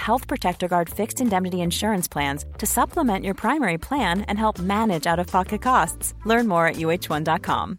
Health Protector Guard fixed indemnity insurance plans to supplement your primary plan and help manage out of pocket costs. Learn more at uh1.com.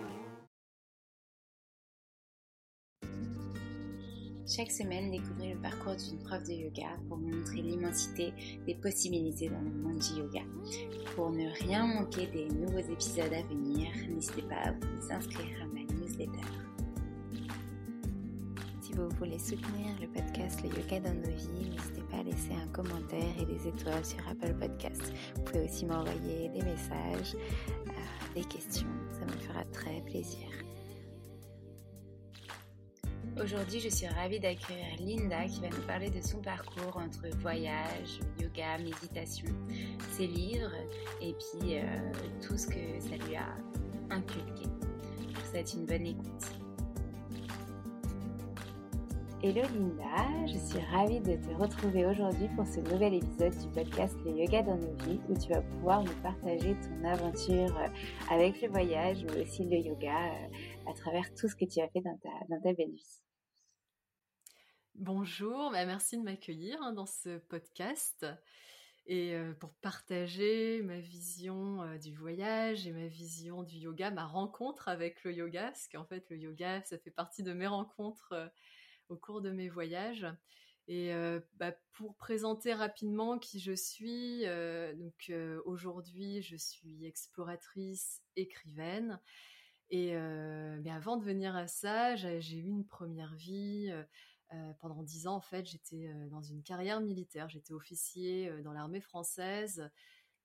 Chaque semaine, découvrez le parcours d'une prof de yoga pour vous montrer l'immensité des possibilités dans le monde du yoga. Pour ne rien manquer des nouveaux épisodes à venir, n'hésitez pas à vous inscrire à ma newsletter. Si vous voulez soutenir le podcast Le Yoga dans nos vies, n'hésitez pas à laisser un commentaire et des étoiles sur Apple Podcasts. Vous pouvez aussi m'envoyer des messages, euh, des questions, ça me fera très plaisir. Aujourd'hui, je suis ravie d'accueillir Linda qui va nous parler de son parcours entre voyage, yoga, méditation, ses livres et puis euh, tout ce que ça lui a inculqué. Je vous souhaite une bonne écoute. Hello Linda, je suis ravie de te retrouver aujourd'hui pour ce nouvel épisode du podcast Le Yoga dans nos vies où tu vas pouvoir nous partager ton aventure avec le voyage mais aussi le yoga à travers tout ce que tu as fait dans ta, dans ta belle vie. Bonjour, bah merci de m'accueillir hein, dans ce podcast et euh, pour partager ma vision euh, du voyage et ma vision du yoga, ma rencontre avec le yoga, parce qu'en fait le yoga, ça fait partie de mes rencontres euh, au cours de mes voyages. Et bah, pour présenter rapidement qui je suis, donc aujourd'hui je suis exploratrice, écrivaine. Et mais avant de venir à ça, j'ai eu une première vie. Euh, pendant dix ans, en fait, j'étais euh, dans une carrière militaire. J'étais officier euh, dans l'armée française,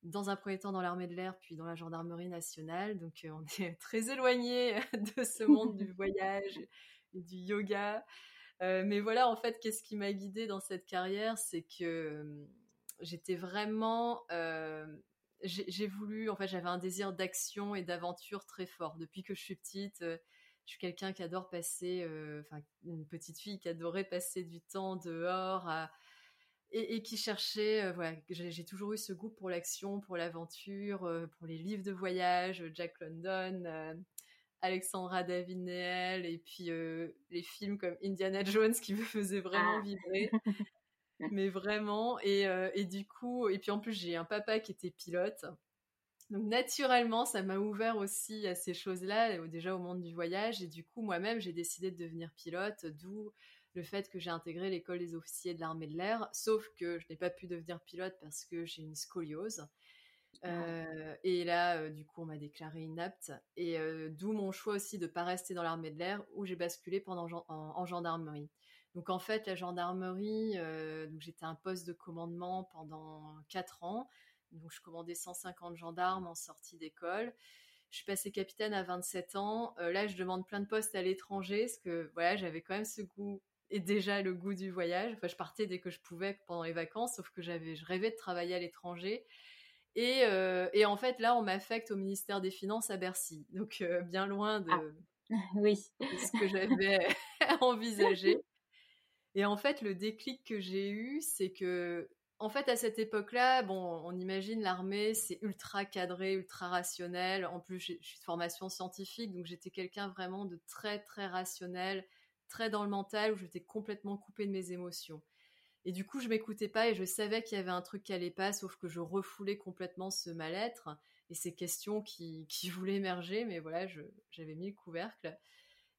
dans un premier temps dans l'armée de l'air, puis dans la gendarmerie nationale. Donc, on est très éloigné de ce monde du voyage et du yoga. Mais voilà, en fait, qu'est-ce qui m'a guidée dans cette carrière C'est que j'étais vraiment j'ai voulu, en fait, j'avais un désir d'action et d'aventure très fort. Depuis que je suis petite, je suis quelqu'un qui adore passer, euh, enfin une petite fille qui adorait passer du temps dehors et, qui cherchait, euh, voilà, j'ai toujours eu ce goût pour l'action, pour l'aventure, euh, pour les livres de voyage, Jack London, Alexandra David et puis les films comme Indiana Jones qui me faisaient vraiment ah. vibrer. mais vraiment et, et du coup et puis en plus j'ai un papa qui était pilote donc naturellement, ça m'a ouvert aussi à ces choses-là, déjà au monde du voyage. Et du coup, moi-même, j'ai décidé de devenir pilote, d'où le fait que j'ai intégré l'école des officiers de l'armée de l'air. Sauf que je n'ai pas pu devenir pilote parce que j'ai une scoliose. Euh, et là, euh, du coup, on m'a déclaré inapte. Et euh, d'où mon choix aussi de pas rester dans l'armée de l'air, où j'ai basculé pendant en, gendarmerie. Donc en fait, la gendarmerie, j'étais un poste de commandement pendant 4 ans. Donc, je commandais 150 gendarmes en sortie d'école. Je suis passée capitaine à 27 ans. Là, je demande plein de postes à l'étranger parce que voilà, j'avais quand même ce goût et déjà le goût du voyage. Enfin, je partais dès que je pouvais pendant les vacances, sauf que j'avais, je rêvais de travailler à l'étranger. Et, et, en fait, là, on m'affecte au ministère des Finances à Bercy. Donc, bien loin de, ah. oui. ce que j'avais envisagé. Et en fait, le déclic que j'ai eu, c'est que, en fait, à cette époque-là, bon, on imagine l'armée, c'est ultra cadré, ultra rationnel. En plus, je suis de formation scientifique, donc j'étais quelqu'un vraiment de très, très rationnel, très dans le mental, où j'étais complètement coupée de mes émotions. Et du coup, je m'écoutais pas et je savais qu'il y avait un truc qui allait pas, sauf que je refoulais complètement ce mal-être et ces questions qui, qui voulaient émerger, mais voilà, j'avais mis le couvercle.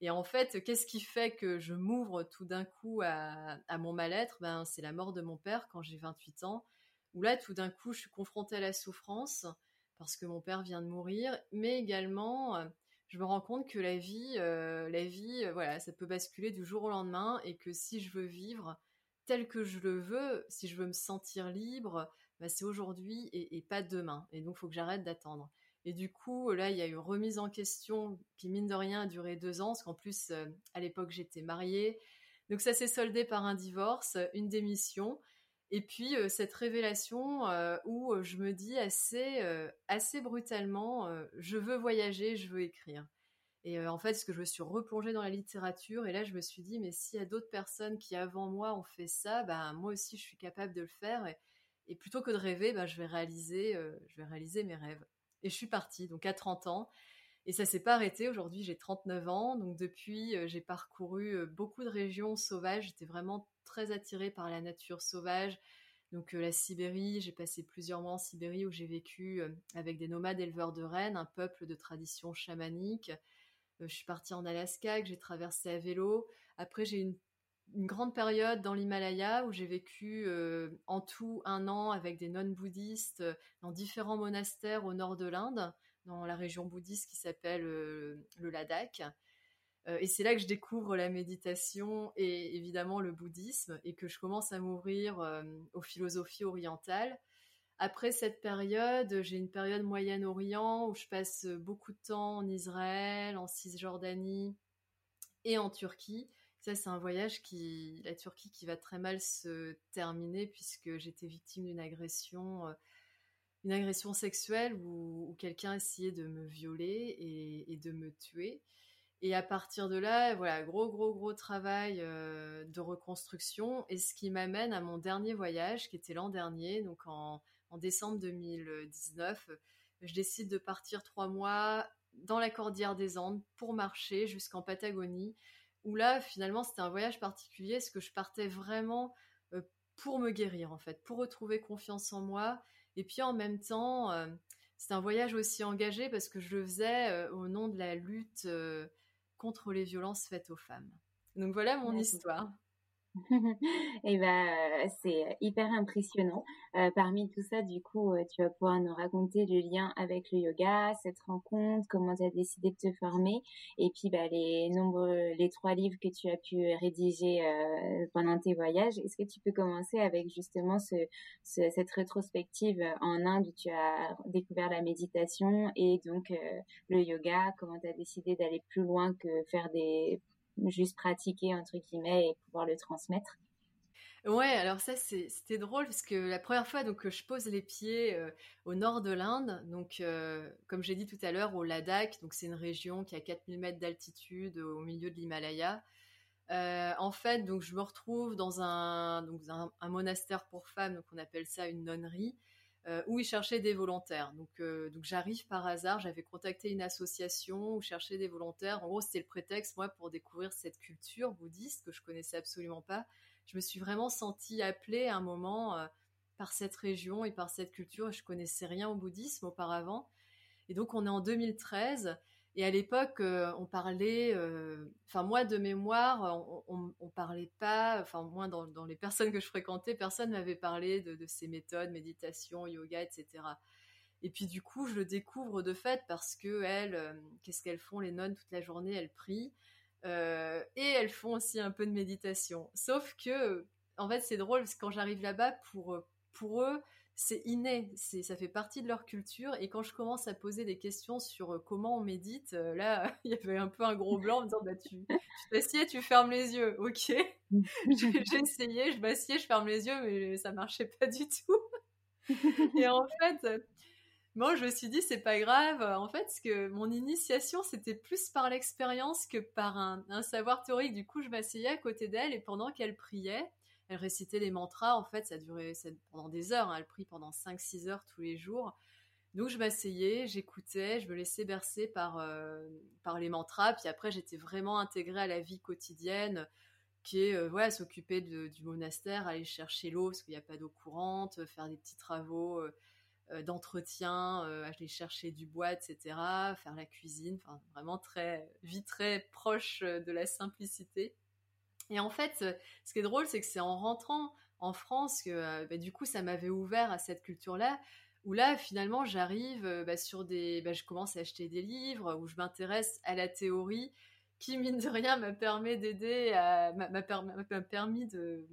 Et en fait, qu'est-ce qui fait que je m'ouvre tout d'un coup à, mon mal-être? Ben, C'est la mort de mon père quand j'ai 28 ans, où là, tout d'un coup, je suis confrontée à la souffrance parce que mon père vient de mourir, mais également, euh, je me rends compte que la vie, euh, la vie, euh, voilà, ça peut basculer du jour au lendemain et que si je veux vivre tel que je le veux, si je veux me sentir libre, ben, c'est aujourd'hui et, pas demain. Et donc, il faut que j'arrête d'attendre. Et du coup, là, il y a eu remise en question qui, mine de rien, a duré deux ans, parce qu'en plus, euh, à l'époque, j'étais mariée. Donc ça s'est soldé par un divorce, une démission, et puis euh, cette révélation euh, où je me dis assez, assez brutalement, je veux voyager, je veux écrire. Et en fait, ce que je me suis replongée dans la littérature, et là, je me suis dit, mais s'il y a d'autres personnes qui, avant moi, ont fait ça, bah, moi aussi, je suis capable de le faire. Et, plutôt que de rêver, bah, je, vais réaliser, je vais réaliser mes rêves. Et je suis partie, donc à 30 ans. Et ça s'est pas arrêté. Aujourd'hui, j'ai 39 ans. Donc depuis, euh, j'ai parcouru euh, beaucoup de régions sauvages. J'étais vraiment très attirée par la nature sauvage. Donc euh, la Sibérie, j'ai passé plusieurs mois en Sibérie où j'ai vécu avec des nomades éleveurs de rennes, un peuple de tradition chamanique. Je suis partie en Alaska, que j'ai traversé à vélo. Après, j'ai une une grande période dans l'Himalaya où j'ai vécu euh, en tout un an avec des nonnes bouddhistes euh, dans différents monastères au nord de l'Inde, dans la région bouddhiste qui s'appelle euh, le Ladakh. et c'est là que je découvre la méditation et évidemment le bouddhisme et que je commence à m'ouvrir aux philosophies orientales. Après cette période, j'ai une période Moyen-Orient où je passe beaucoup de temps en Israël, en Cisjordanie et en Turquie ça, c'est un voyage qui, la Turquie, qui va très mal se terminer puisque j'étais victime d'une agression, euh, une agression sexuelle où, quelqu'un essayait de me violer et, de me tuer. Et à partir de là, voilà, gros, gros, gros travail euh, de reconstruction. Et ce qui m'amène à mon dernier voyage, qui était l'an dernier, donc en, en décembre 2019. Je décide de partir trois mois dans la Cordillère des Andes pour marcher jusqu'en Patagonie où là, finalement, c'était un voyage particulier, parce que je partais vraiment euh, pour me guérir, en fait, pour retrouver confiance en moi. Et puis en même temps, euh, c'était un voyage aussi engagé parce que je le faisais euh, au nom de la lutte contre les violences faites aux femmes. Donc voilà mon histoire. Et eh ben, euh, c'est hyper impressionnant. Euh, parmi tout ça, du coup, euh, tu vas pouvoir nous raconter le lien avec le yoga, cette rencontre, comment tu as décidé de te former, et puis bah, les nombreux, les trois livres que tu as pu rédiger pendant tes voyages. Est-ce que tu peux commencer avec justement ce, cette rétrospective en Inde où tu as découvert la méditation et donc le yoga, comment tu as décidé d'aller plus loin que faire des juste pratiquer entre guillemets et pouvoir le transmettre. Ouais, alors ça c'était drôle parce que la première fois donc je pose les pieds euh, au nord de l'Inde, donc euh, comme j'ai dit tout à l'heure au Ladakh, donc c'est une région qui a 4000 mètres d'altitude au milieu de l'Himalaya. Euh, en fait, donc je me retrouve dans un donc un, monastère pour femmes, donc on appelle ça une nonnerie, euh, où ils cherchaient des volontaires. Donc, euh, donc j'arrive par hasard, j'avais contacté une association où cherchait des volontaires. En gros, c'était le prétexte, moi, pour découvrir cette culture bouddhiste que je connaissais absolument pas. Je me suis vraiment sentie appelée à un moment euh, par cette région et par cette culture. Je connaissais rien au bouddhisme auparavant. Et donc, on est en 2013 et à l'époque, euh, on parlait, euh, enfin moi de mémoire, on, on, parlait pas, enfin moi dans, les personnes que je fréquentais, personne m'avait parlé de, ces méthodes, méditation, yoga, etc. Et puis du coup, je le découvre de fait parce que elles, euh, qu'est-ce qu'elles font les nonnes toute la journée Elles prient et elles font aussi un peu de méditation. Sauf que, en fait, c'est drôle parce que quand j'arrive là-bas, pour pour eux, c'est inné, c'est, ça fait partie de leur culture. Et quand je commence à poser des questions sur euh, comment on médite, euh, là, il y avait un peu un gros blanc en me disant, bah, tu, tu t'assieds, tu fermes les yeux. Ok. j'ai essayé, je m'assieds, je ferme les yeux, mais ça marchait pas du tout. et en fait, moi, je me suis dit, c'est pas grave. En fait, ce que mon initiation, c'était plus par l'expérience que par un, savoir théorique. Du coup, je m'asseyais à côté d'elle et pendant qu'elle priait, elle récitait les mantras. En fait, ça durait pendant des heures. Hein. Elle prie pendant 5-6 heures tous les jours. Donc, je m'asseyais, j'écoutais, je me laissais bercer par, euh, par les mantras. Puis après, j'étais vraiment intégrée à la vie quotidienne qui est euh, s'occuper du monastère, aller chercher l'eau parce qu'il n'y a pas d'eau courante, faire des petits travaux euh, d'entretien, aller chercher du bois, etc., faire la cuisine, enfin vraiment très vie très proche de la simplicité. Et en fait, ce qui est drôle, c'est que c'est en rentrant en France que bah, du coup ça m'avait ouvert à cette culture-là où là finalement j'arrive bah, sur des bah, je commence à acheter des livres où je m'intéresse à la théorie qui, mine de rien, m'a permis d'aider, m'a permis de,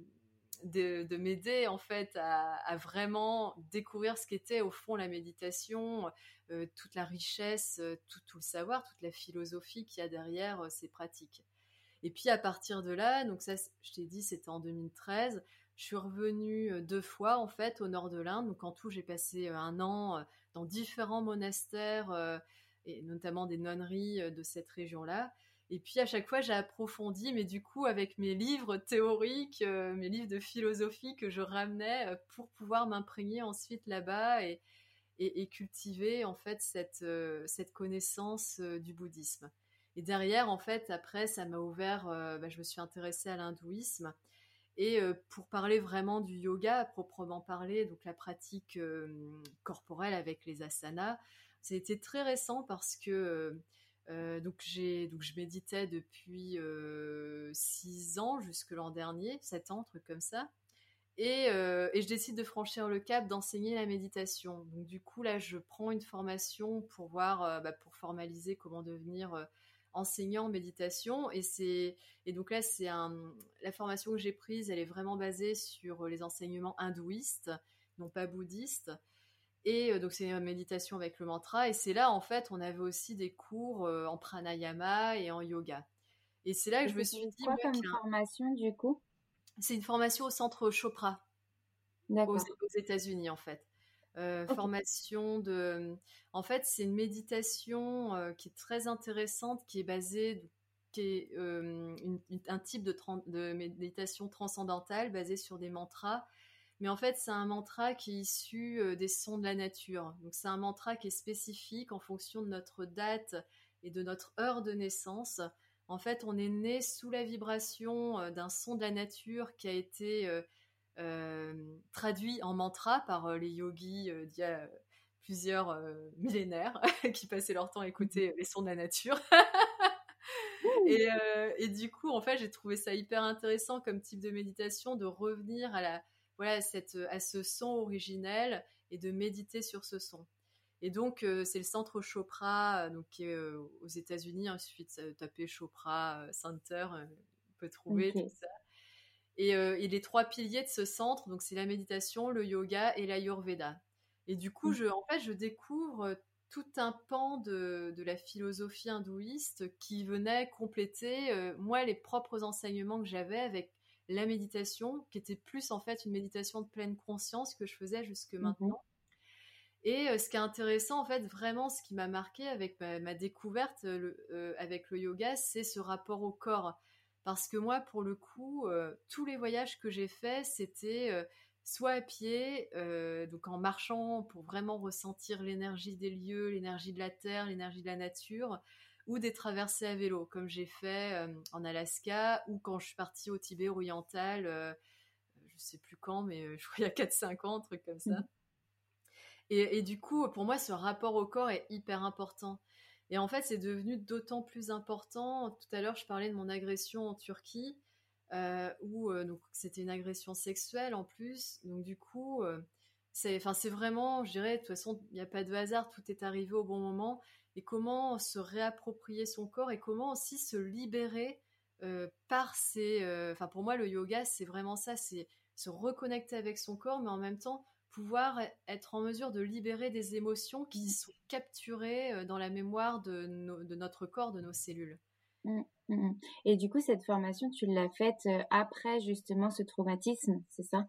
de, m'aider en fait à, vraiment découvrir ce qu'était au fond la méditation, euh, toute la richesse, euh, tout, le savoir, toute la philosophie qu'il y a derrière euh, ces pratiques. Et puis à partir de là, donc ça, je t'ai dit, c'était en 2013. Je suis revenue deux fois en fait au nord de l'Inde. Donc en tout, j'ai passé un an dans différents monastères et notamment des nonneries de cette région-là. Et puis à chaque fois, j'ai approfondi, mais du coup, avec mes livres théoriques, euh, mes livres de philosophie que je ramenais euh, pour pouvoir m'imprégner ensuite là-bas et, cultiver en fait euh, cette connaissance du bouddhisme. Et derrière, en fait, après, ça m'a ouvert, bah, je me suis intéressée à l'hindouisme. Et pour parler vraiment du yoga, à proprement parler, donc la pratique corporelle avec les asanas, c'était très récent parce que euh, donc j'ai donc je méditais depuis euh, six ans jusque l'an dernier, sept ans, truc comme ça. Et, euh, et, je décide de franchir le cap d'enseigner la méditation. Donc du coup là, je prends une formation pour voir, bah, pour formaliser comment devenir enseignant en méditation. Et c'est et donc là c'est un la formation que j'ai prise, elle est vraiment basée sur les enseignements hindouistes, non pas bouddhistes. Et euh, donc c'est une méditation avec le mantra. Et c'est là, en fait, on avait aussi des cours euh, en pranayama et en yoga. Et c'est là que je me suis dit... quoi comme formation, du coup? C'est une formation au centre Chopra, aux, aux États-Unis, en fait. Euh, formation de... En fait, c'est une méditation qui est très intéressante, qui est basée... qui est un type de, de méditation transcendantale basée sur des mantras mais en fait, c'est un mantra qui est issu euh, des sons de la nature. Donc, c'est un mantra qui est spécifique en fonction de notre date et de notre heure de naissance. En fait, on est né sous la vibration euh, d'un son de la nature qui a été euh, traduit en mantra par les yogis d'il y a plusieurs millénaires qui passaient leur temps à écouter les sons de la nature. et, et, du coup, en fait, j'ai trouvé ça hyper intéressant comme type de méditation de revenir à la, voilà, cette, à ce son originel et de méditer sur ce son. Et donc, euh, c'est le centre Chopra, euh, donc, qui est euh, aux États-Unis. Hein, il suffit de taper Chopra Center, on peut trouver tout ça. Et, les trois piliers de ce centre, donc c'est la méditation, le yoga et l'ayurveda. Et du coup, mmh. je, en fait, je découvre tout un pan de, de, la philosophie hindouiste qui venait compléter, moi, les propres enseignements que j'avais avec la méditation, qui était plus en fait une méditation de pleine conscience que je faisais jusque mhm. maintenant. Et euh, ce qui est intéressant, en fait, vraiment, ce qui m'a marqué avec ma, découverte euh, avec le yoga, c'est ce rapport au corps. Parce que moi, pour le coup, euh, tous les voyages que j'ai faits, c'était soit à pied, donc en marchant pour vraiment ressentir l'énergie des lieux, l'énergie de la terre, l'énergie de la nature, ou des traversées à vélo, comme j'ai fait euh, en Alaska ou quand je suis partie au Tibet oriental, euh, je sais plus quand, mais euh, je crois il y a 4-5 ans, un truc comme ça. Mmh. Et, du coup, pour moi, ce rapport au corps est hyper important. Et en fait, c'est devenu d'autant plus important. Tout à l'heure, je parlais de mon agression en Turquie, où donc c'était une agression sexuelle en plus. Donc du coup, c'est, enfin, c'est vraiment, je dirais, de toute façon, il n'y a pas de hasard, tout est arrivé au bon moment et comment se réapproprier son corps et comment aussi se libérer euh, par. Euh, enfin, pour moi, le yoga, c'est vraiment ça, c'est se reconnecter avec son corps, mais en même temps pouvoir être en mesure de libérer des émotions qui mmh. sont capturées euh, dans la mémoire de, de notre corps, de nos cellules. Mmh, mmh, et du coup, cette formation, tu l'as faite après justement ce traumatisme, c'est ça?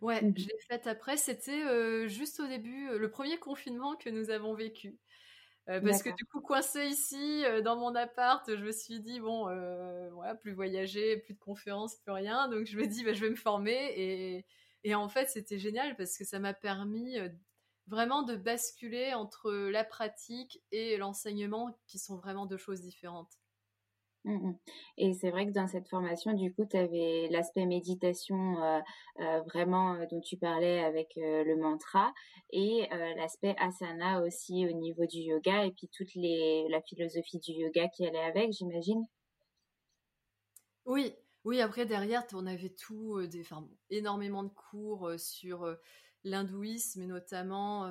Ouais, mmh je l'ai faite après. C'était juste au début, le premier confinement que nous avons vécu. parce que du coup, coincé ici, dans mon appart, je me suis dit, bon, voilà, plus voyager, plus de conférences, plus rien. Donc je me dis, bah, je vais me former. Et, et en fait, c'était génial parce que ça m'a permis vraiment de basculer entre la pratique et l'enseignement, qui sont vraiment deux choses différentes. Mmh et c'est vrai que dans cette formation, du coup, tu avais l'aspect méditation euh, euh, vraiment euh, dont tu parlais avec le mantra et l'aspect asana aussi au niveau du yoga et puis toute les, la philosophie du yoga qui allait avec, j'imagine? Oui, oui. Après derrière, on avait tout, des, enfin, énormément de cours sur l'hindouisme et notamment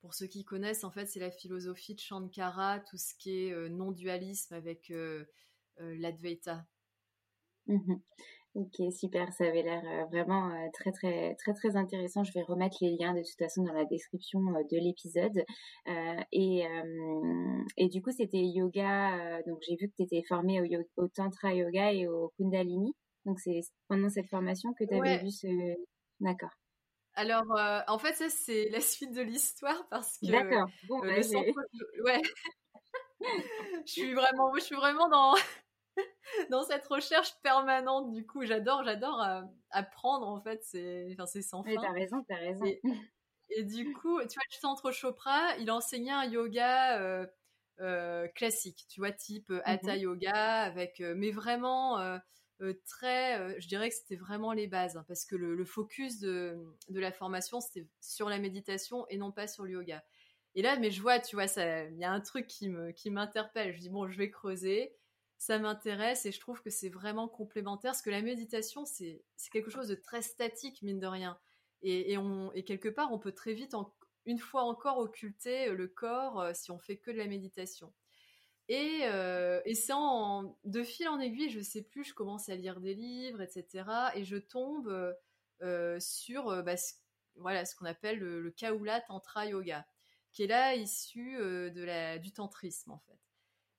pour ceux qui connaissent, en fait, c'est la philosophie de Shankara, tout ce qui est euh, non-dualisme avec euh, euh, l'Advaita. Mmh ok, super, ça avait l'air vraiment très très très très intéressant. Je vais remettre les liens de toute façon dans la description de l'épisode. et, et du coup, c'était yoga. donc j'ai vu que tu étais formée au, au, Tantra Yoga et au Kundalini. Donc c'est pendant cette formation que tu avais vu ce... D'accord. Alors, euh, en fait, ça, c'est la suite de l'histoire parce que. D'accord. Bon, euh, Ouais. je suis vraiment, je suis vraiment dans dans cette recherche permanente. Du coup, j'adore, j'adore euh, apprendre. En fait, c'est, enfin, c'est sans fin. t'as raison, t'as raison. Et, du coup, tu vois, le centre Chopra, il enseignait un yoga classique, tu vois, type Hatha Yoga, avec, mais vraiment euh, très, euh, je dirais que c'était vraiment les bases, hein, parce que le, focus de, la formation, c'était sur la méditation et non pas sur le yoga. Et là, mais je vois, tu vois, il y a un truc qui me, qui m'interpelle. Je dis bon, je vais creuser. Ça m'intéresse et je trouve que c'est vraiment complémentaire, parce que la méditation, c'est, quelque chose de très statique, mine de rien. Et, quelque part, on peut très vite, une fois encore, occulter le corps euh, si on fait que de la méditation. Euh, et, c'est en, de fil en aiguille, je sais plus, je commence à lire des livres, etc. Et je tombe euh, sur bah, ce, voilà, ce qu'on appelle le, Kaula Tantra Yoga, qui est là issu euh, de du tantrisme en fait.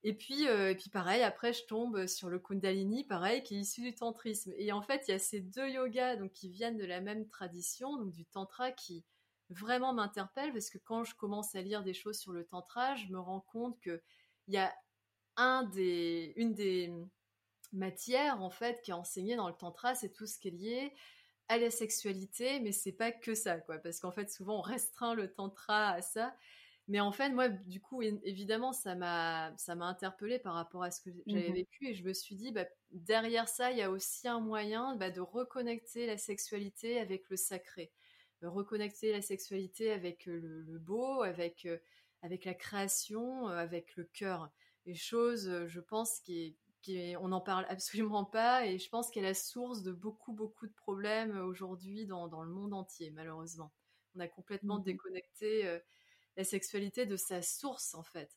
Et puis, et puis pareil, après je tombe sur le Kundalini, pareil, qui est issu du tantrisme. Et en fait, il y a ces deux yogas donc, qui viennent de la même tradition, donc du tantra, qui vraiment m'interpellent parce que quand je commence à lire des choses sur le tantra, je me rends compte que il y a un des, une des matières en fait qui est enseignée dans le tantra, c'est tout ce qui est lié à la sexualité, mais c'est pas que ça, quoi, parce qu'en fait souvent on restreint le tantra à ça. Mais en fait, moi, du coup, évidemment, ça m'a, ça m'a interpellée par rapport à ce que j'avais mmh vécu, et je me suis dit, bah, derrière ça, il y a aussi un moyen bah, de reconnecter la sexualité avec le sacré, de reconnecter la sexualité avec le, le beau, avec avec la création, euh, avec le cœur. Les choses, euh, je pense, qui, qui on n'en parle absolument pas et je pense qu'elle est la source de beaucoup, beaucoup de problèmes aujourd'hui dans, dans, le monde entier, malheureusement. On a complètement mmh déconnecté euh, la sexualité de sa source, en fait.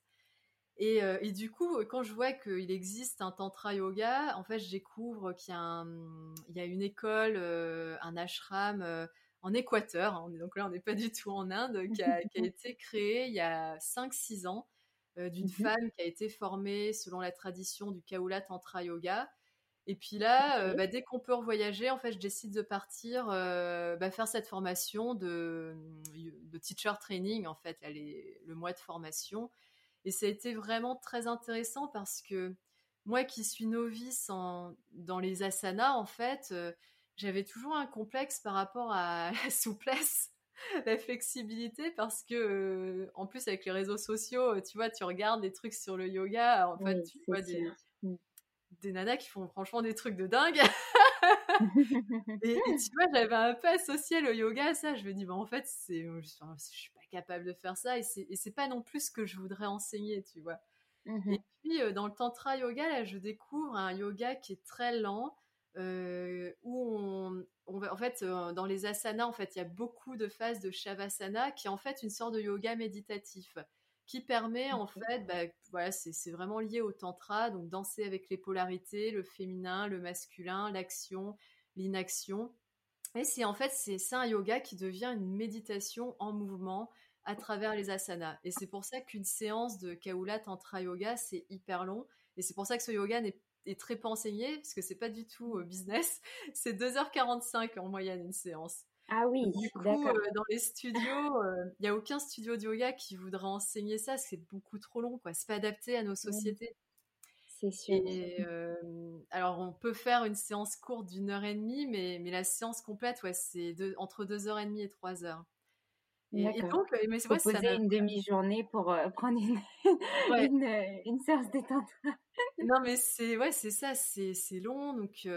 Et, et, du coup, quand je vois qu'il existe un tantra yoga, en fait, je découvre qu'il y, y, a une école, un ashram en Équateur, hein, donc là on n'est pas du tout en Inde, qui a, été créé il y a 5-6 ans euh, d'une mhm. femme qui a été formée selon la tradition du Kaula Tantra Yoga. Et puis là, euh, bah, dès qu'on peut voyager, en fait, je décide de partir euh, bah, faire cette formation de, de, teacher training, en fait, le mois de formation. Et ça a été vraiment très intéressant parce que moi qui suis novice en, dans les asanas, en fait, j'avais toujours un complexe par rapport à la souplesse, la flexibilité, parce que euh, en plus avec les réseaux sociaux, euh, tu vois, tu regardes des trucs sur le yoga, en fait, tu vois des, mm. Des, nanas qui font franchement des trucs de dingue. et, tu vois, j'avais un peu associé le yoga à ça. Je me dis, bah, en fait, c'est, je, suis pas capable de faire ça, et c'est, et c'est pas non plus ce que je voudrais enseigner, tu vois. Mmh et puis, euh, dans le tantra yoga, là, je découvre un yoga qui est très lent, euh, où on, en fait, euh, dans les asanas, en fait, il y a beaucoup de phases de shavasana qui est en fait une sorte de yoga méditatif qui permet en fait, bah, voilà, c'est vraiment lié au tantra, donc danser avec les polarités, le féminin, le masculin, l'action, l'inaction. Et c'est en fait c'est un yoga qui devient une méditation en mouvement à travers les asanas. Et c'est pour ça qu'une séance de Kaula Tantra Yoga c'est hyper long. Et c'est pour ça que ce yoga n'est est très peu enseigné, parce que c'est pas du tout business. C'est 2h45 en moyenne une séance. Ah oui, du coup, dans les studios, il n'y a aucun studio de yoga qui voudrait enseigner ça, c'est beaucoup trop long, quoi. C'est pas adapté à nos sociétés. C'est sûr. alors, on peut faire une séance courte d'une heure et demie, mais, mais la séance complète, ouais, c'est entre deux heures et demie et trois heures. Et, donc, mais c'est poser une demi-journée pour prendre une, une, une, séance détente. non, mais c'est ouais, c'est ça, c'est long, donc.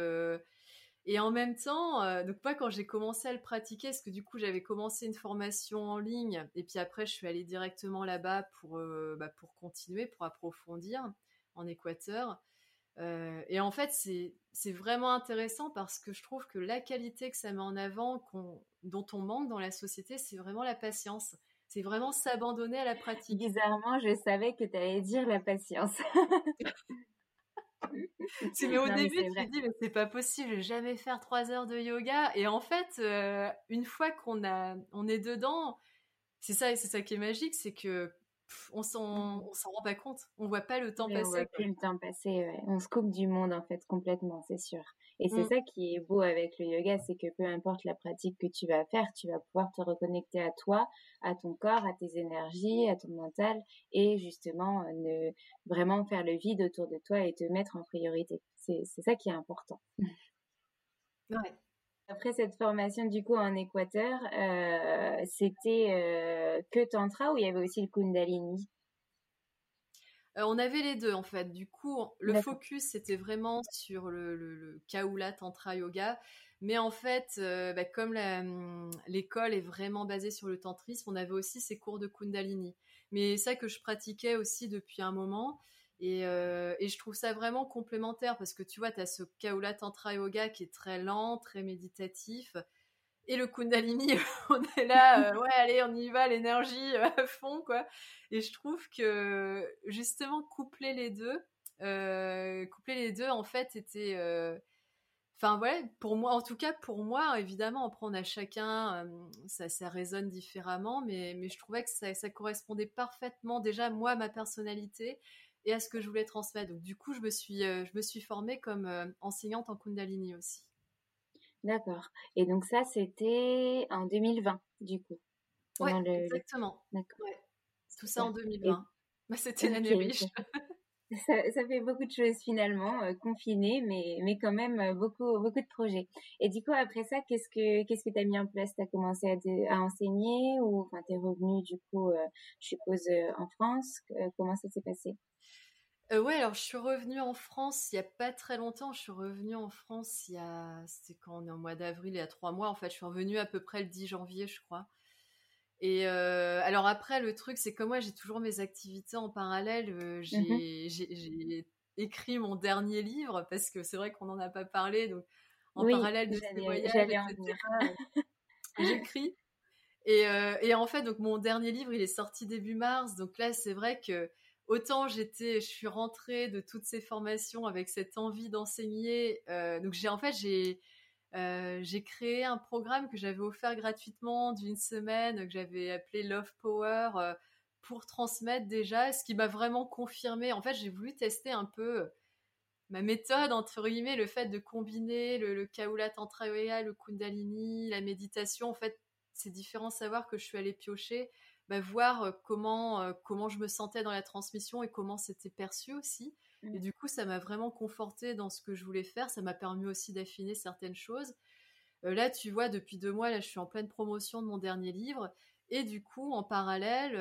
Et en même temps, donc moi quand j'ai commencé à le pratiquer, parce que du coup j'avais commencé une formation en ligne, et puis après je suis allée directement là-bas pour, bah, pour continuer, pour approfondir en Équateur. et en fait, c'est vraiment intéressant parce que je trouve que la qualité que ça met en avant, dont on manque dans la société, c'est vraiment la patience. C'est vraiment s'abandonner à la pratique. Bizarrement, je savais que tu allais dire la patience. mais au début, tu te dis, mais c'est pas possible, je vais jamais faire trois heures de yoga. Et en fait, euh, une fois qu'on a, on est dedans, c'est ça, c'est ça qui est magique, c'est que on s'en, on s'en rend pas compte. On voit pas le temps passer. On voit plus le temps passer. On se coupe du monde en fait complètement, c'est sûr. Et c'est mmh. ça qui est beau avec le yoga, c'est que peu importe la pratique que tu vas faire, tu vas pouvoir te reconnecter à toi, à ton corps, à tes énergies, à ton mental, et justement euh, ne vraiment faire le vide autour de toi et te mettre en priorité. C'est ça qui est important. Ouais. Après cette formation du coup en Équateur, euh, c'était euh, que tantra ou il y avait aussi le kundalini? Euh, on avait les deux en fait. Du coup, le focus c'était vraiment sur le, le, Kaula Tantra Yoga. Mais en fait, euh, bah, comme hum, l'école est vraiment basée sur le tantrisme, on avait aussi ces cours de Kundalini. Mais ça que je pratiquais aussi depuis un moment. Et, euh, et je trouve ça vraiment complémentaire parce que tu vois, tu as ce Kaula Tantra Yoga qui est très lent, très méditatif et le Kundalini, on est là, euh, ouais, allez, on y va, l'énergie euh, à fond, quoi. Et je trouve que justement coupler les deux, euh, coupler les deux, en fait, était, enfin ouais, pour moi, en tout cas pour moi, évidemment, après on a chacun, ça, résonne différemment, mais, je trouvais que ça, ça correspondait parfaitement déjà moi à ma personnalité et à ce que je voulais transmettre. Donc du coup, je me suis, je me suis formée comme enseignante en Kundalini aussi. D'accord. Et donc ça, c'était en 2020, du coup. Oui, exactement. D'accord. Tout ça en 2020. Bah, c'était l'année riche. Ça, ça, fait beaucoup de choses finalement, euh, confiné, mais, mais quand même euh, beaucoup, beaucoup de projets. Et du coup, après ça, qu'est-ce que qu'est-ce que tu as mis en place? Tu as commencé à, à, enseigner ou enfin, tu es revenu du coup, euh, je suppose, en France? Comment ça s'est passé? Euh, ouais, alors je suis revenue en France il y a pas très longtemps. Je suis revenue en France il y a, c'était quand on est en mois d'avril, il y a trois mois en fait. Je suis revenue à peu près le 10 janvier, je crois. Et euh, alors après, le truc, c'est que moi, j'ai toujours mes activités en parallèle. Euh, mmh j'ai, écrit mon dernier livre parce que c'est vrai qu'on n'en a pas parlé. Donc en parallèle de ces voyages, j'écris. Et, et en fait, donc mon dernier livre, il est sorti début mars. Donc là, c'est vrai que autant j'étais, je suis rentrée de toutes ces formations avec cette envie d'enseigner. Euh, donc j'ai en fait j'ai euh, j'ai créé un programme que j'avais offert gratuitement d'une semaine que j'avais appelé Love Power euh, pour transmettre déjà, ce qui m'a vraiment confirmé. En fait, j'ai voulu tester un peu ma méthode entre guillemets, le fait de combiner le, Kaula Tantra le Kundalini, la méditation. En fait, c'est différents savoirs que je suis allée piocher bah, voir comment, comment je me sentais dans la transmission et comment c'était perçu aussi. Mmh. Et du coup, ça m'a vraiment conforté dans ce que je voulais faire. Ça m'a permis aussi d'affiner certaines choses. là, tu vois, depuis deux mois, là, je suis en pleine promotion de mon dernier livre. Et du coup, en parallèle,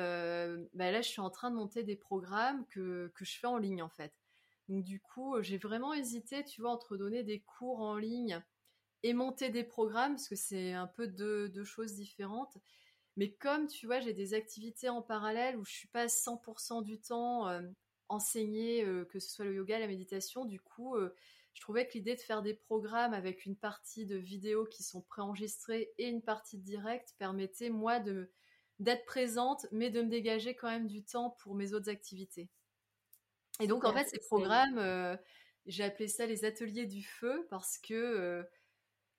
bah, là, je suis en train de monter des programmes que, que je fais en ligne, en fait. Donc, du coup, j'ai vraiment hésité, tu vois, entre donner des cours en ligne et monter des programmes, parce que c'est un peu deux, deux choses différentes. Mais comme tu vois, j'ai des activités en parallèle où je suis pas 100% du temps euh, enseignée, euh, que ce soit le yoga, la méditation, du coup, euh, je trouvais que l'idée de faire des programmes avec une partie de vidéos qui sont préenregistrées et une partie de direct permettait moi de d'être présente, mais de me dégager quand même du temps pour mes autres activités. Et donc en fait, ces programmes, j'ai appelé ça les ateliers du feu parce que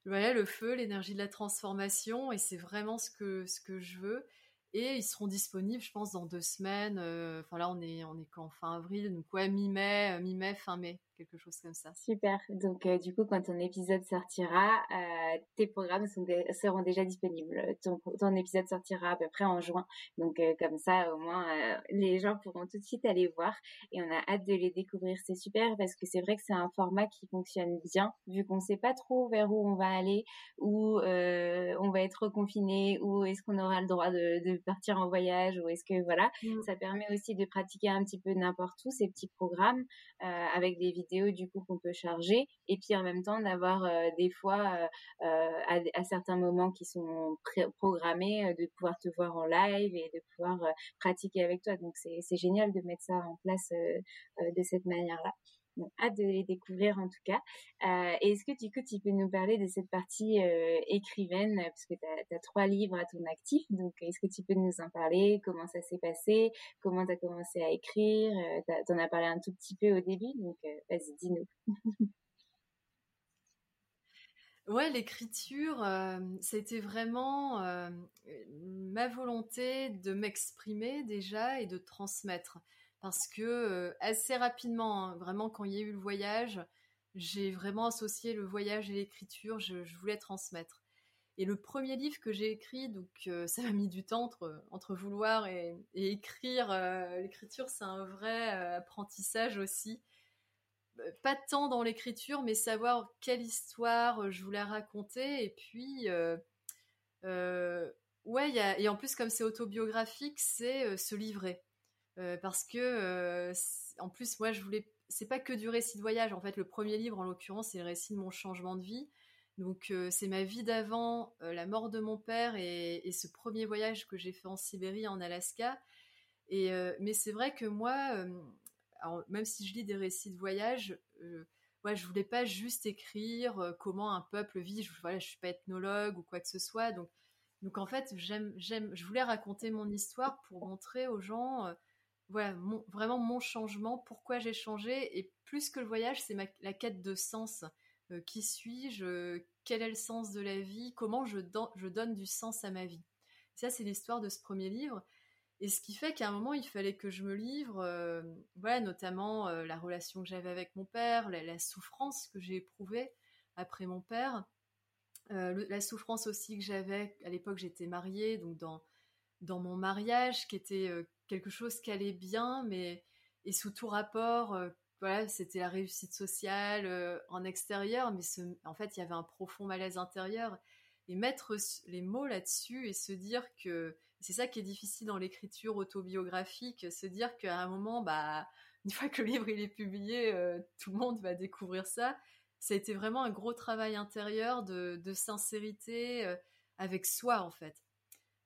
voilà, le feu, l'énergie de la transformation, et c'est vraiment ce que, ce que je veux. Et ils seront disponibles, je pense, dans deux semaines. Euh, enfin là, on est, on est qu'en fin avril, donc ouais, mi-mai, euh, mi-mai, fin mai, quelque chose comme ça. Super. Donc euh, du coup, quand ton épisode sortira, euh, tes programmes seront déjà disponibles. Ton, ton, épisode sortira à peu près en juin. Donc euh, comme ça, au moins, les gens pourront tout de suite aller voir. Et on a hâte de les découvrir. C'est super parce que c'est vrai que c'est un format qui fonctionne bien, vu qu'on ne sait pas trop vers où on va aller, où on va être confiné, où est-ce qu'on aura le droit de, de, partir en voyage, ou est-ce que voilà. Mm. Ça permet aussi de pratiquer un petit peu n'importe où ces petits programmes avec des vidéos du coup qu'on peut charger. Et puis en même temps d'avoir euh, des fois euh, euh, à, certains moments qui sont programmés de pouvoir te voir en live et de pouvoir pratiquer avec toi. Donc c'est génial de mettre ça en place de cette manière là hâte de les découvrir en tout cas. Euh, Est-ce que du coup tu peux nous parler de cette partie euh, écrivaine, parce que tu as, trois livres à ton actif, donc est-ce que tu peux nous en parler? Comment ça s'est passé? Comment tu as commencé à écrire? Euh, Tu en as parlé un tout petit peu au début, donc euh, vas-y, dis-nous. Ouais, l'écriture, euh, c'était vraiment euh, ma volonté de m'exprimer déjà et de transmettre parce que euh, assez rapidement, hein, vraiment quand il y a eu le voyage, j'ai vraiment associé le voyage et l'écriture, je, voulais transmettre. Et le premier livre que j'ai écrit, donc euh, ça m'a mis du temps entre, vouloir et, écrire. Euh, l'écriture, c'est un vrai apprentissage aussi. Pas tant dans l'écriture, mais savoir quelle histoire je voulais raconter. Et puis, ouais, et en plus, comme c'est autobiographique, c'est se livrer. Euh, parce que euh, en plus moi je voulais c'est pas que du récit de voyage. En fait le premier livre en l'occurrence c'est le récit de mon changement de vie. Donc euh, c'est ma vie d'avant la mort de mon père et, ce premier voyage que j'ai fait en Sibérie en Alaska. Et mais c'est vrai que moi même si je lis des récits de voyage ouais, je voulais pas juste écrire comment un peuple vit. Je voilà je suis pas ethnologue ou quoi que ce soit. Donc donc en fait j'aime j'aime je voulais raconter mon histoire pour montrer aux gens voilà, vraiment mon changement, pourquoi j'ai changé, et plus que le voyage, c'est la quête de sens. Euh, qui suis-je? Quel est le sens de la vie? Comment je, donne du sens à ma vie? Ça, c'est l'histoire de ce premier livre. Et ce qui fait qu'à un moment, il fallait que je me livre, euh, voilà, notamment euh, la relation que j'avais avec mon père, la, souffrance que j'ai éprouvée après mon père, la souffrance aussi que j'avais à l'époque, j'étais mariée, donc dans dans mon mariage, qui était quelque chose qui allait bien, mais et sous tout rapport, euh, voilà, c'était la réussite sociale euh, en extérieur, mais en fait, il y avait un profond malaise intérieur. Et mettre les mots là-dessus et se dire que c'est ça qui est difficile dans l'écriture autobiographique, se dire qu'à un moment, bah, une fois que le livre il est publié, euh, tout le monde va découvrir ça. Ça a été vraiment un gros travail intérieur de, de sincérité avec soi en fait.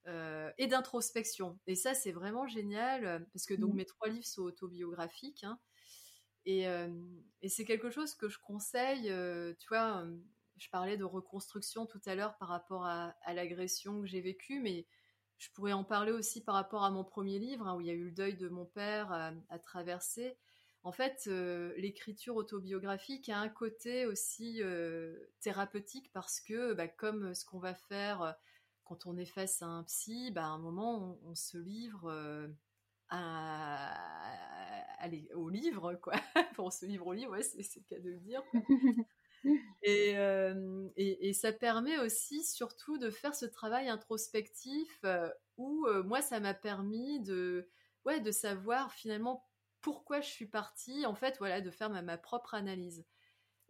Euh, et d'introspection. Et ça, c'est vraiment génial euh, parce que donc mmh. mes trois livres sont autobiographiques. Hein, et, euh, et c'est quelque chose que je conseille. tu vois, je parlais de reconstruction tout à l'heure par rapport à, à l'agression que j'ai vécue, mais je pourrais en parler aussi par rapport à mon premier livre hein, où il y a eu le deuil de mon père à, traverser. En fait, l'écriture autobiographique a un côté aussi thérapeutique parce que, bah, comme ce qu'on va faire quand on est face à un psy, bah, à un moment, on, se livre euh, au livre, quoi. on se livre au livre, ouais, c'est, le cas de le dire. Euh, et, et, ça permet aussi, surtout, de faire ce travail introspectif euh, où moi, ça m'a permis de, ouais, de savoir finalement pourquoi je suis partie, en fait, voilà, de faire ma, propre analyse.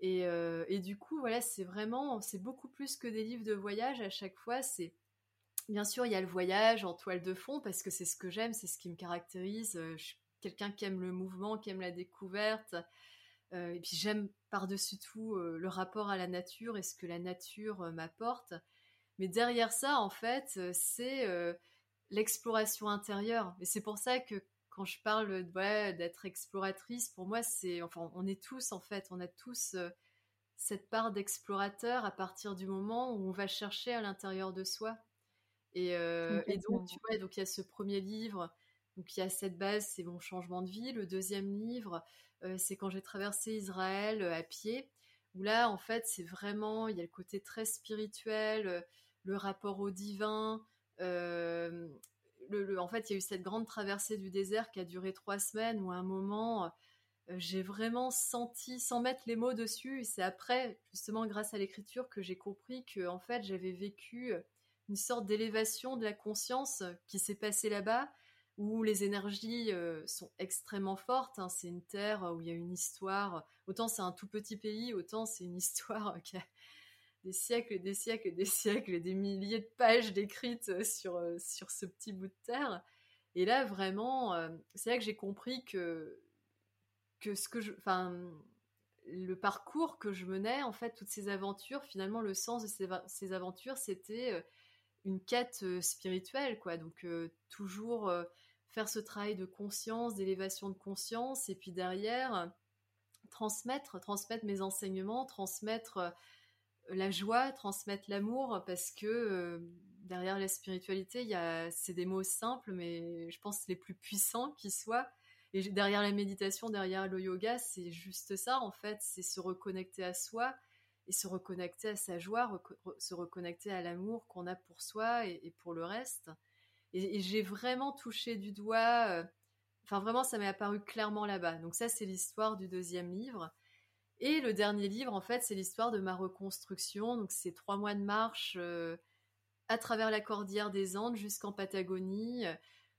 Et, et, du coup, voilà, c'est vraiment, c'est beaucoup plus que des livres de voyage. À chaque fois, c'est Bien sûr, il y a le voyage en toile de fond parce que c'est ce que j'aime, c'est ce qui me caractérise. Euh, je suis quelqu'un qui aime le mouvement, qui aime la découverte. Euh, et puis j'aime par-dessus tout euh, le rapport à la nature et ce que la nature m'apporte. Mais derrière ça, en fait, c'est l'exploration intérieure. Et c'est pour ça que quand je parle d'être exploratrice, pour moi, c'est, enfin, on est tous, en fait, on a tous cette part d'explorateur à partir du moment où on va chercher à l'intérieur de soi. Euh, et, donc, tu vois, donc il y a ce premier livre, donc il y a cette base, c'est mon changement de vie. Le deuxième livre, euh, c'est quand j'ai traversé Israël euh, à pied, où là, en fait, c'est vraiment, il y a le côté très spirituel, le rapport au divin. Le, en fait, il y a eu cette grande traversée du désert qui a duré trois semaines, où à un moment, j'ai vraiment senti, sans mettre les mots dessus, et c'est après, justement grâce à l'écriture, que j'ai compris que en fait j'avais vécu une sorte d'élévation de la conscience qui s'est passée là-bas, où les énergies sont extrêmement fortes. Hein. C'est une terre où il y a une histoire. Autant c'est un tout petit pays, autant c'est une histoire qui a des siècles des siècles des siècles des milliers de pages décrites sur, sur ce petit bout de terre. Et là, vraiment, c'est là que j'ai compris que, que ce que je. Enfin, le parcours que je menais, en fait, toutes ces aventures, finalement, le sens de ces aventures, c'était une quête spirituelle, quoi. Donc, toujours faire ce travail de conscience, d'élévation de conscience, et puis derrière, transmettre, transmettre mes enseignements, transmettre la joie, transmettre l'amour, parce que derrière la spiritualité, il c'est des mots simples, mais je pense les plus puissants qui soient. Et derrière la méditation, derrière le yoga, c'est juste ça, en fait, c'est se reconnecter à soi et se reconnecter à sa joie, se reconnecter à l'amour qu'on a pour soi et, pour le reste. Et, j'ai vraiment touché du doigt, euh, enfin vraiment, ça m'est apparu clairement là-bas. Donc ça, c'est l'histoire du deuxième livre. Et le dernier livre, en fait, c'est l'histoire de ma reconstruction. Donc c'est trois mois de marche euh, à travers la cordillère des Andes jusqu'en Patagonie.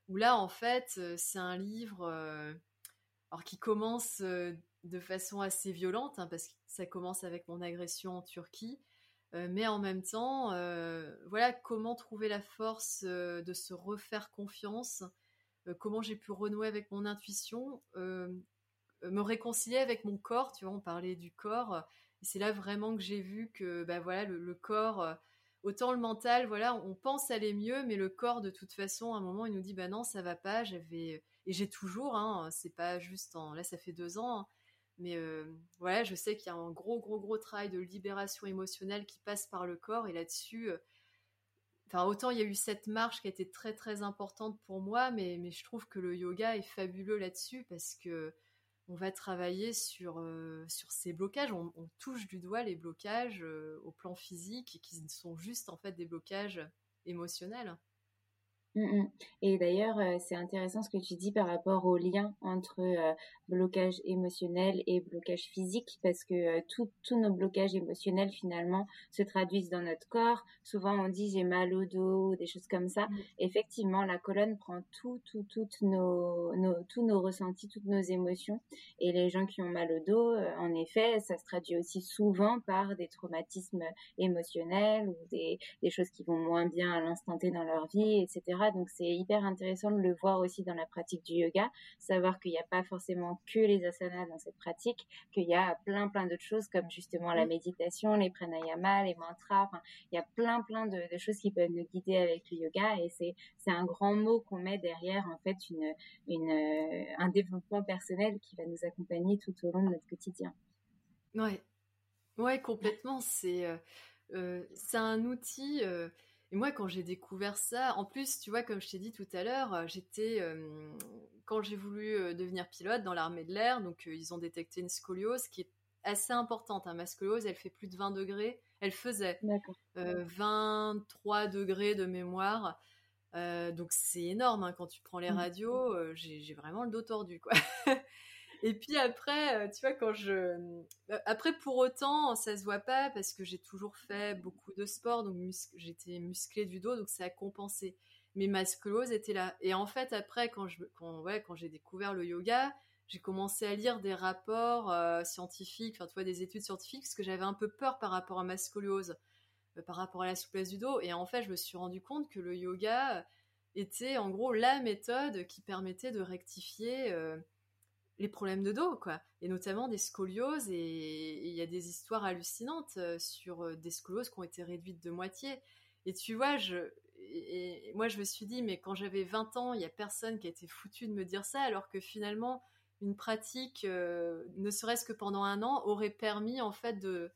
Où là, en fait, euh, c'est un livre alors qui commence de façon assez violente, hein, parce que ça commence avec mon agression en Turquie. Euh, mais en même temps, euh, voilà comment trouver la force euh, de se refaire confiance, comment j'ai pu renouer avec mon intuition, me réconcilier avec mon corps. Tu vois, on parlait du corps, et c'est là vraiment que j'ai vu que, bah voilà, le, corps, autant le mental, voilà, on pense aller mieux, mais le corps, de toute façon, à un moment, il nous dit, bah non, ça va pas. J'avais et j'ai toujours, hein, c'est pas juste en, là, ça fait deux ans. Mais voilà, je sais qu'il y a un gros, gros, gros travail de libération émotionnelle qui passe par le corps. Et là-dessus, enfin, autant il y a eu cette marche qui a été très, très importante pour moi, mais, je trouve que le yoga est fabuleux là-dessus parce que on va travailler sur, sur ces blocages. On, on, touche du doigt les blocages au plan physique qui sont juste en fait des blocages émotionnels. Mmh. Et d'ailleurs, euh, c'est intéressant ce que tu dis par rapport au lien entre euh, blocage émotionnel et blocage physique, parce que euh, tous nos blocages émotionnels finalement se traduisent dans notre corps. Souvent, on dit j'ai mal au dos, des choses comme ça. Mmh. Effectivement, la colonne prend tout, tout, toutes nos, nos, tous nos ressentis, toutes nos émotions. Et les gens qui ont mal au dos, en effet, ça se traduit aussi souvent par des traumatismes émotionnels ou des, des choses qui vont moins bien à l'instant T dans leur vie, etc. Donc c'est hyper intéressant de le voir aussi dans la pratique du yoga, savoir qu'il n'y a pas forcément que les asanas dans cette pratique, qu'il y a plein plein d'autres choses comme justement la méditation, les pranayama, les mantras. il y a plein plein de, choses qui peuvent nous guider avec le yoga et c'est c'est un grand mot qu'on met derrière en fait une une euh, un développement personnel qui va nous accompagner tout au long de notre quotidien. Ouais, ouais complètement. C'est euh, euh, c'est un outil. Et moi, quand j'ai découvert ça, en plus, tu vois, comme je t'ai dit tout à l'heure, euh, j'étais, euh, quand j'ai voulu euh, devenir pilote dans l'armée de l'air, donc ils ont détecté une scoliose qui est assez importante. Hein. Ma scoliose, elle fait plus de 20 degrés. Elle faisait 23 degrés de mémoire. donc c'est énorme hein, quand tu prends les mmh. radios. j'ai vraiment le dos tordu, quoi. Et puis après, euh, tu vois, quand je. Euh, après, pour autant, ça se voit pas parce que j'ai toujours fait beaucoup de sport, donc j'étais musclée du dos, donc ça a compensé. Mais ma scoliose était là. Et en fait, après, quand je, quand, ouais, quand j'ai découvert le yoga, j'ai commencé à lire des rapports euh, scientifiques, enfin, tu vois, des études scientifiques, parce que j'avais un peu peur par rapport à ma scoliose, par rapport à la souplesse du dos. Et en fait, je me suis rendu compte que le yoga était en gros la méthode qui permettait de rectifier les problèmes de dos, quoi, et notamment des scolioses. Et il y a des histoires hallucinantes euh, sur euh, des scolioses qui ont été réduites de moitié. Et tu vois, je, et, moi je me suis dit, mais quand j'avais 20 ans, il y a personne qui a été foutu de me dire ça, alors que finalement, une pratique, euh, ne serait-ce que pendant un an, aurait permis en fait de,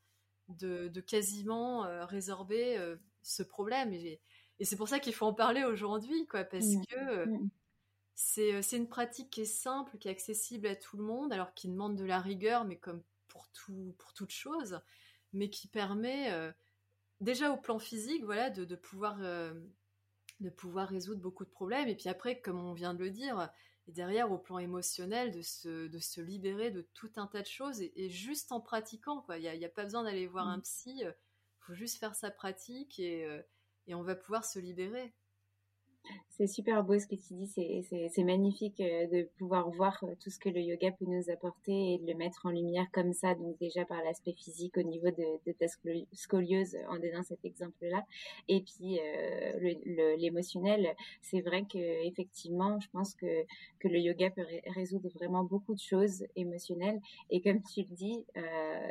de, quasiment résorber ce problème. Et, et c'est pour ça qu'il faut en parler aujourd'hui, quoi, parce mmh. que mmh. C'est une pratique qui est simple, qui est accessible à tout le monde, alors qui demande de la rigueur, mais comme pour, tout, pour toute chose, mais qui permet euh, déjà au plan physique voilà, de, pouvoir, euh, de pouvoir résoudre beaucoup de problèmes. Et puis après, comme on vient de le dire, et derrière, au plan émotionnel, de se, de se libérer de tout un tas de choses et, juste en pratiquant. Il n'y a, a, pas besoin d'aller voir un psy, il faut juste faire sa pratique et, et on va pouvoir se libérer. C'est super beau ce que tu dis, c'est magnifique euh, de pouvoir voir euh, tout ce que le yoga peut nous apporter et de le mettre en lumière comme ça, donc déjà par l'aspect physique au niveau de, ta scoliose en donnant cet exemple-là, et puis euh, l'émotionnel. C'est vrai que effectivement, je pense que, le yoga peut résoudre vraiment beaucoup de choses émotionnelles, et comme tu le dis,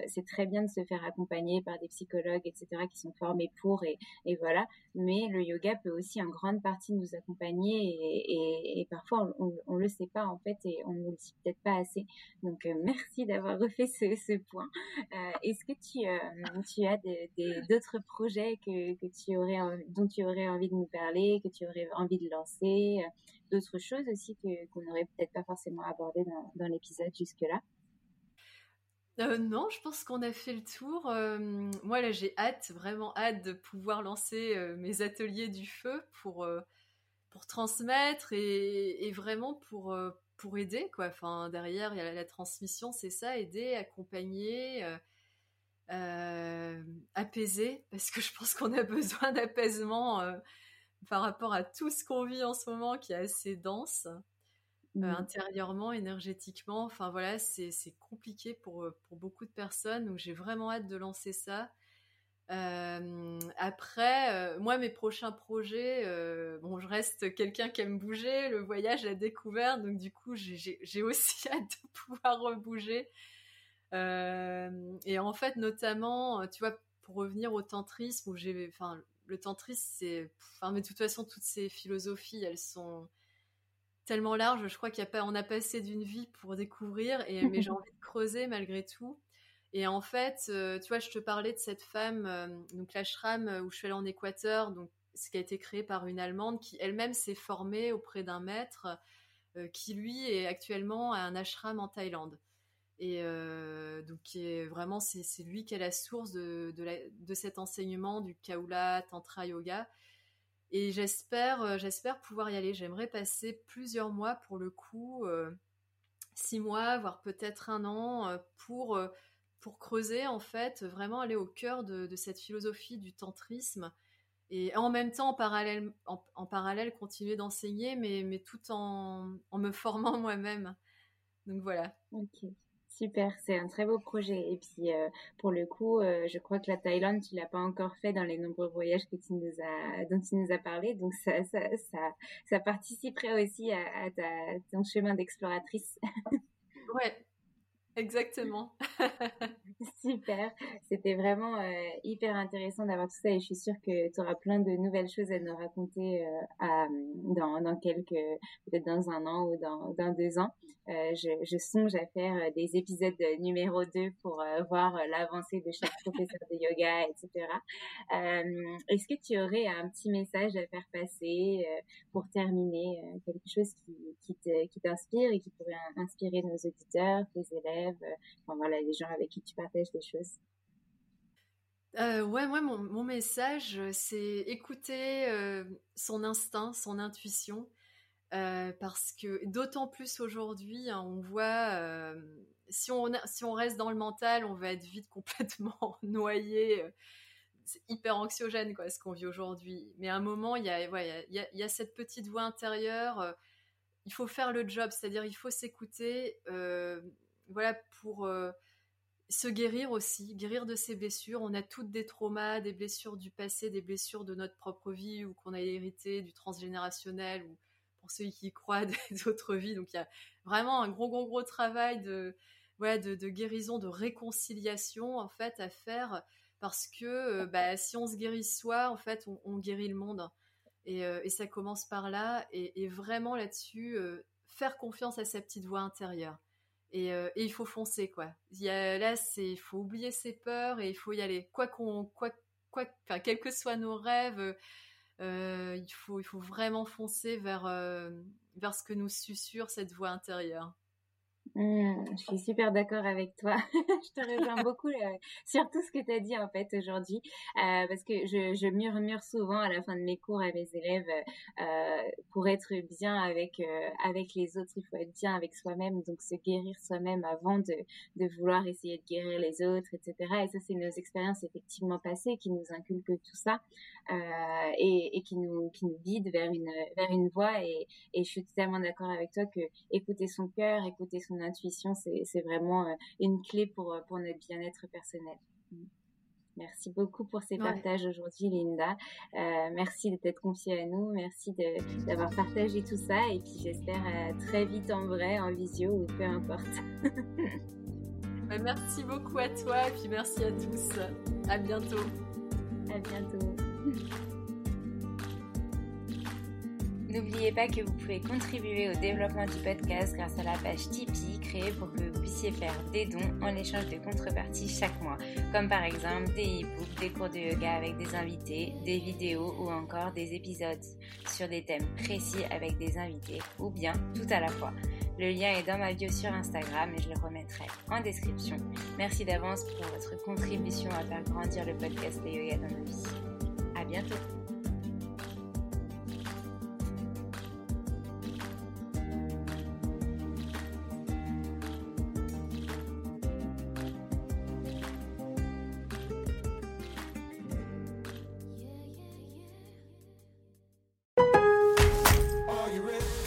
c'est très bien de se faire accompagner par des psychologues, etc., qui sont formés pour, et, et voilà, mais le yoga peut aussi en grande partie nous accompagner et, parfois on, ne le sait pas en fait et on ne le sait peut-être pas assez. Donc euh, merci d'avoir refait ce, point. Euh, est-ce que tu, euh, tu as d'autres projets que, que tu aurais dont tu aurais envie de nous parler, que tu aurais envie de lancer, d'autres choses aussi qu'on n'aurait peut-être pas forcément abordé dans, l'épisode jusque là? non, je pense qu'on a fait le tour. moi, là, j'ai hâte, vraiment hâte de pouvoir lancer mes ateliers du feu pour pour transmettre et, vraiment pour euh, pour aider quoi. Enfin derrière il y a la, transmission, c'est ça, aider, accompagner, euh, euh, apaiser parce que je pense qu'on a besoin d'apaisement par rapport à tout ce qu'on vit en ce moment qui est assez dense. Mmh. intérieurement, énergétiquement, enfin voilà, c'est compliqué pour, pour beaucoup de personnes, donc j'ai vraiment hâte de lancer ça. Euh, après, euh, moi, mes prochains projets, euh, bon, je reste quelqu'un qui aime bouger, le voyage, la découverte, donc du coup, j'ai aussi hâte de pouvoir rebouger. et en fait, notamment, tu vois, pour revenir au tantrisme, où j'ai, enfin, le tantrisme, c'est, enfin, mais de toute façon, toutes ces philosophies, elles sont tellement larges. Je crois qu'il y a pas, on a passé d'une vie pour découvrir, et mais j'ai envie de creuser malgré tout. Et en fait, euh, tu vois, je te parlais de cette femme, euh, donc l'ashram euh, où je suis allée en Équateur, donc ce qui a été créé par une Allemande qui elle-même s'est formée auprès d'un maître qui lui est actuellement à un ashram en Thaïlande. Et donc qui est vraiment c'est lui qui est la source de, cet enseignement du Kaula Tantra Yoga. Et j'espère j'espère pouvoir y aller. J'aimerais passer plusieurs mois pour le coup, six mois, voire peut-être un an, pour pour creuser en fait, vraiment aller au cœur de, cette philosophie du tantrisme et en même temps en parallèle, en, parallèle continuer d'enseigner, mais, mais tout en, en me formant moi-même. Donc voilà. Ok, super, c'est un très beau projet. Et puis euh, pour le coup, euh, je crois que la Thaïlande, tu l'as pas encore fait dans les nombreux voyages que tu nous as, dont tu nous as parlé, donc ça, ça, ça, ça participerait aussi à, à ta, ton chemin d'exploratrice. ouais, Exactement. Super. C'était vraiment euh, hyper intéressant d'avoir tout ça et je suis sûre que tu auras plein de nouvelles choses à nous raconter euh, à, dans, dans quelques, peut-être dans un an ou dans, dans deux ans. Euh, je, je, songe à faire des épisodes numéro 2 pour voir l'avancée de chaque professeur de yoga, etc. Est-ce que tu aurais un petit message à faire passer pour terminer, quelque chose qui, qui t'inspire et qui pourrait inspirer nos auditeurs, tes élèves euh, les gens avec qui tu partages des choses. Euh, ouais, moi, mon, message, c'est écouter euh, son instinct, son intuition, parce que d'autant plus aujourd'hui, hein, on voit, si, on, si on reste dans le mental, on va être vite complètement noyé. c'est hyper anxiogène, quoi, ce qu'on vit aujourd'hui. Mais à un moment, il y a, y, y a cette petite voix intérieure. il faut faire le job, c'est-à-dire il faut s'écouter voilà, pour euh, se guérir aussi, guérir de ses blessures. On a toutes des traumas, des blessures du passé, des blessures de notre propre vie ou qu'on a hérité du transgénérationnel ou pour ceux qui croient des autres vies. Donc il y a vraiment un gros, gros, gros travail de, voilà, de, guérison, de réconciliation en fait à faire parce que euh, bah, si on se guérit soi, en fait, on, guérit le monde. Euh, et, ça commence par là. Et, vraiment là-dessus, faire confiance à sa petite voix intérieure. Euh, et, il faut foncer quoi. Il là, c'est il faut oublier ses peurs et il faut y aller. Quoi qu'on, quoi, quoi, quels que soient nos rêves, euh, il faut, il faut vraiment foncer vers, euh, vers ce que nous susurre cette voix intérieure. Mmh, je suis super d'accord avec toi. je te rejoins beaucoup euh, sur tout ce que tu as dit en fait aujourd'hui, euh, parce que je, murmure souvent à la fin de mes cours à mes élèves, euh, pour être bien avec euh, avec les autres, il faut être bien avec soi-même, donc se guérir soi-même avant de, vouloir essayer de guérir les autres, etc. Et ça, c'est nos expériences effectivement passées qui nous inculquent tout ça euh, et, et, qui nous qui nous guident vers une vers une voie. Et, et je suis totalement d'accord avec toi que écouter son cœur, écouter son intuition, c'est vraiment euh, une clé pour, euh, pour notre bien-être personnel. Mm. Merci beaucoup pour ces partages aujourd'hui, Linda. Euh, merci de t'être confiée à nous. Merci d'avoir partagé tout ça. Et puis j'espère très vite en vrai, en visio ou peu importe. Bah, merci beaucoup à toi et puis merci à tous. À bientôt. À bientôt. N'oubliez pas que vous pouvez contribuer au développement du podcast grâce à la page Tipeee créée pour que vous puissiez faire des dons en échange de contreparties chaque mois, comme par exemple des e-books, des cours de yoga avec des invités, des vidéos ou encore des épisodes sur des thèmes précis avec des invités ou bien tout à la fois. Le lien est dans ma bio sur Instagram et je le remettrai en description. Merci d'avance pour votre contribution à faire grandir le podcast des yoga dans nos vies. À bientôt!